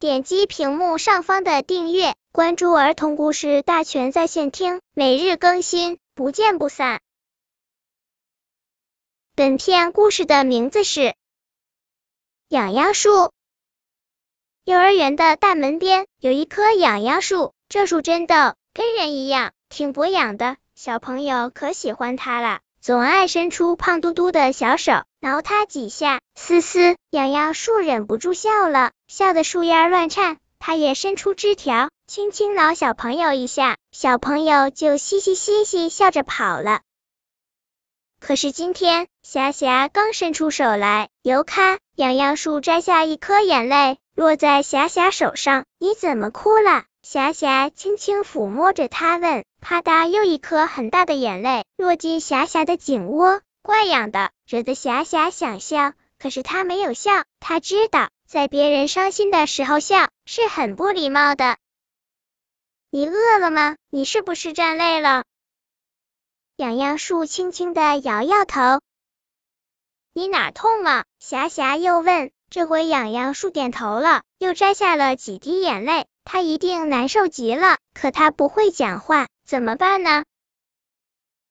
点击屏幕上方的订阅，关注儿童故事大全在线听，每日更新，不见不散。本片故事的名字是《痒痒树》。幼儿园的大门边有一棵痒痒树，这树真的跟人一样，挺博养的，小朋友可喜欢它了。总爱伸出胖嘟嘟的小手挠它几下，嘶嘶，痒痒树忍不住笑了，笑得树叶乱颤。它也伸出枝条，轻轻挠小朋友一下，小朋友就嘻嘻嘻嘻笑着跑了。可是今天，霞霞刚伸出手来，由咔，痒痒树摘下一颗眼泪，落在霞霞手上。你怎么哭了？霞霞轻轻抚摸着它，问。啪嗒，又一颗很大的眼泪落进霞霞的颈窝，怪痒的，惹得霞霞想笑，可是她没有笑，她知道在别人伤心的时候笑是很不礼貌的。你饿了吗？你是不是站累了？痒痒树轻轻的摇摇头。你哪痛了？霞霞又问。这回痒痒树点头了，又摘下了几滴眼泪。他一定难受极了，可他不会讲话。怎么办呢？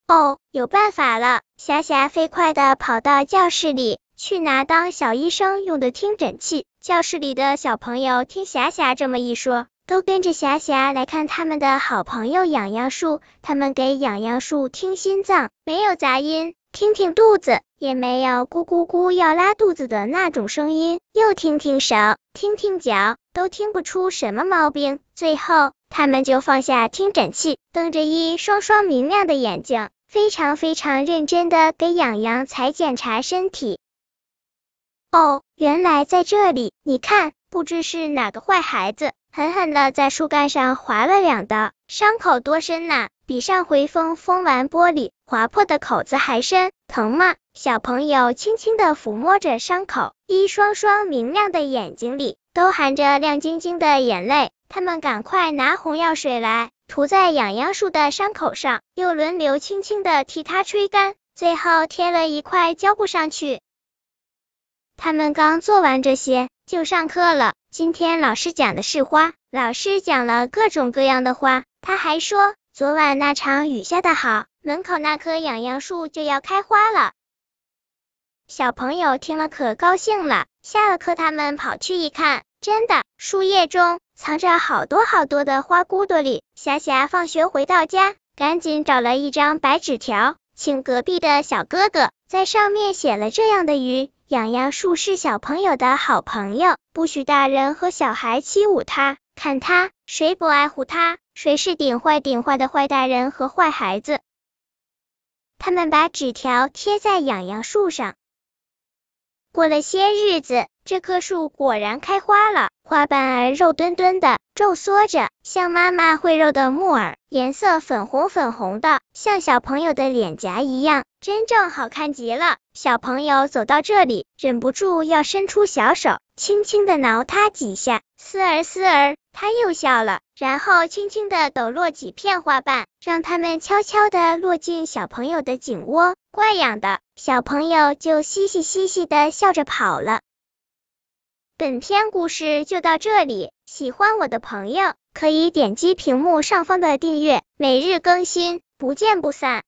哦，有办法了！霞霞飞快的跑到教室里，去拿当小医生用的听诊器。教室里的小朋友听霞霞这么一说，都跟着霞霞来看他们的好朋友痒痒树。他们给痒痒树听心脏，没有杂音；听听肚子，也没有咕咕咕要拉肚子的那种声音；又听听手，听听脚，都听不出什么毛病。最后。他们就放下听诊器，瞪着一双双明亮的眼睛，非常非常认真的给痒痒裁检查身体。哦，原来在这里！你看，不知是哪个坏孩子，狠狠的在树干上划了两刀，伤口多深呐？比上回风封完玻璃划破的口子还深，疼吗？小朋友轻轻的抚摸着伤口，一双双明亮的眼睛里都含着亮晶晶的眼泪。他们赶快拿红药水来，涂在痒痒树的伤口上，又轮流轻轻的替它吹干，最后贴了一块胶布上去。他们刚做完这些，就上课了。今天老师讲的是花，老师讲了各种各样的花。他还说，昨晚那场雨下的好，门口那棵痒痒树就要开花了。小朋友听了可高兴了。下了课，他们跑去一看，真的，树叶中。藏着好多好多的花骨朵里，霞霞放学回到家，赶紧找了一张白纸条，请隔壁的小哥哥在上面写了这样的语：痒痒树是小朋友的好朋友，不许大人和小孩欺侮他，看他谁不爱护他，谁是顶坏顶坏的坏大人和坏孩子。他们把纸条贴在痒痒树上，过了些日子，这棵树果然开花了。花瓣儿肉墩墩的，皱缩着，像妈妈会揉的木耳，颜色粉红粉红的，像小朋友的脸颊一样，真正好看极了。小朋友走到这里，忍不住要伸出小手，轻轻的挠它几下，丝儿丝儿，他又笑了，然后轻轻的抖落几片花瓣，让它们悄悄的落进小朋友的颈窝。怪痒的小朋友就嘻嘻嘻嘻的笑着跑了。本篇故事就到这里，喜欢我的朋友可以点击屏幕上方的订阅，每日更新，不见不散。